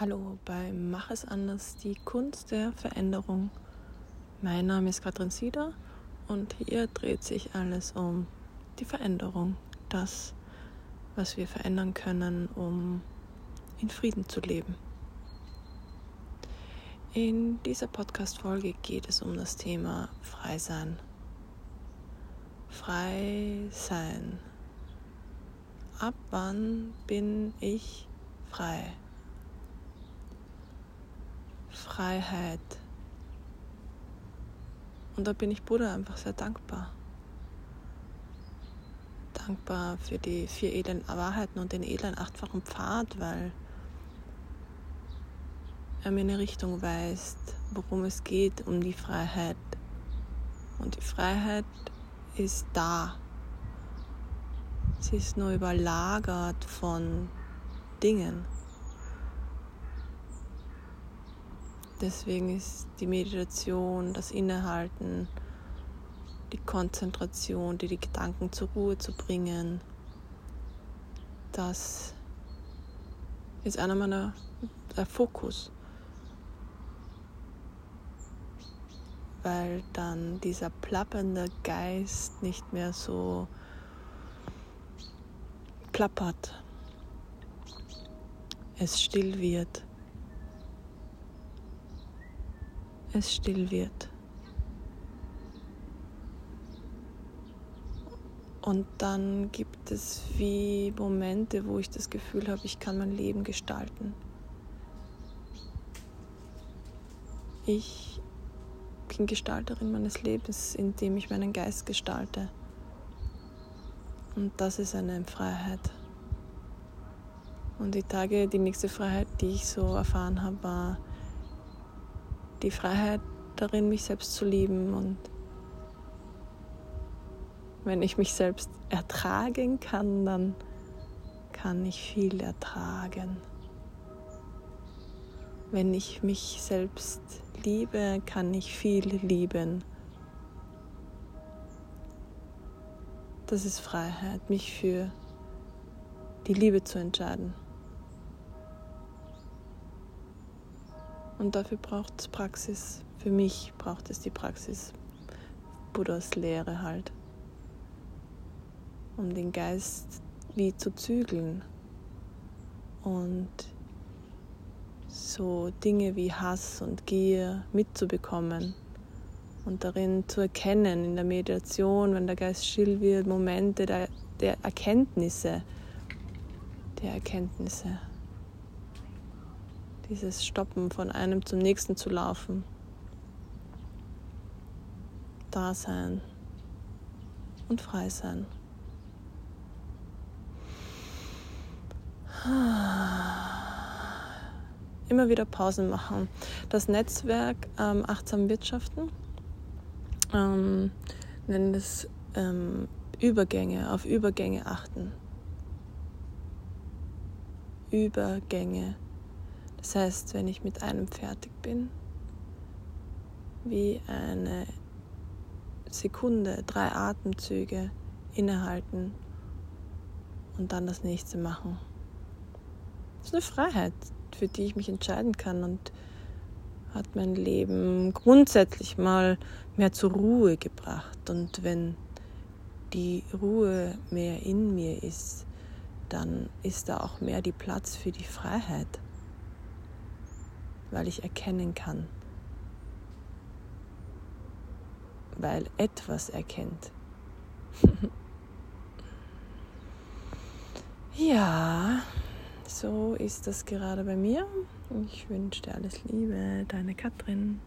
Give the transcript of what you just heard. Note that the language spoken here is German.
Hallo bei Mach es anders, die Kunst der Veränderung. Mein Name ist Katrin Sieder und hier dreht sich alles um die Veränderung, das, was wir verändern können, um in Frieden zu leben. In dieser Podcast-Folge geht es um das Thema Frei sein. Frei sein. Ab wann bin ich frei? Freiheit. Und da bin ich Buddha einfach sehr dankbar. Dankbar für die vier edlen Wahrheiten und den edlen achtfachen Pfad, weil er mir eine Richtung weist, worum es geht, um die Freiheit. Und die Freiheit ist da. Sie ist nur überlagert von Dingen. Deswegen ist die Meditation, das Innehalten, die Konzentration, die, die Gedanken zur Ruhe zu bringen, das ist einer meiner der Fokus. Weil dann dieser plappernde Geist nicht mehr so plappert, es still wird. Es still wird. Und dann gibt es wie Momente, wo ich das Gefühl habe, ich kann mein Leben gestalten. Ich bin Gestalterin meines Lebens, indem ich meinen Geist gestalte. Und das ist eine Freiheit. Und die Tage, die nächste Freiheit, die ich so erfahren habe, war die Freiheit darin, mich selbst zu lieben und wenn ich mich selbst ertragen kann, dann kann ich viel ertragen. Wenn ich mich selbst liebe, kann ich viel lieben. Das ist Freiheit, mich für die Liebe zu entscheiden. Und dafür braucht es Praxis. Für mich braucht es die Praxis. Buddhas Lehre halt. Um den Geist wie zu zügeln. Und so Dinge wie Hass und Gier mitzubekommen und darin zu erkennen in der Meditation, wenn der Geist still wird, Momente der, der Erkenntnisse, der Erkenntnisse dieses Stoppen von einem zum nächsten zu laufen. Da sein und frei sein. Immer wieder Pausen machen. Das Netzwerk ähm, Achtsam Wirtschaften ähm, nennt es ähm, Übergänge, auf Übergänge achten. Übergänge das heißt, wenn ich mit einem fertig bin, wie eine Sekunde, drei Atemzüge innehalten und dann das nächste machen. Das ist eine Freiheit, für die ich mich entscheiden kann und hat mein Leben grundsätzlich mal mehr zur Ruhe gebracht. Und wenn die Ruhe mehr in mir ist, dann ist da auch mehr die Platz für die Freiheit weil ich erkennen kann, weil etwas erkennt. ja, so ist das gerade bei mir. Ich wünsche dir alles Liebe, deine Katrin.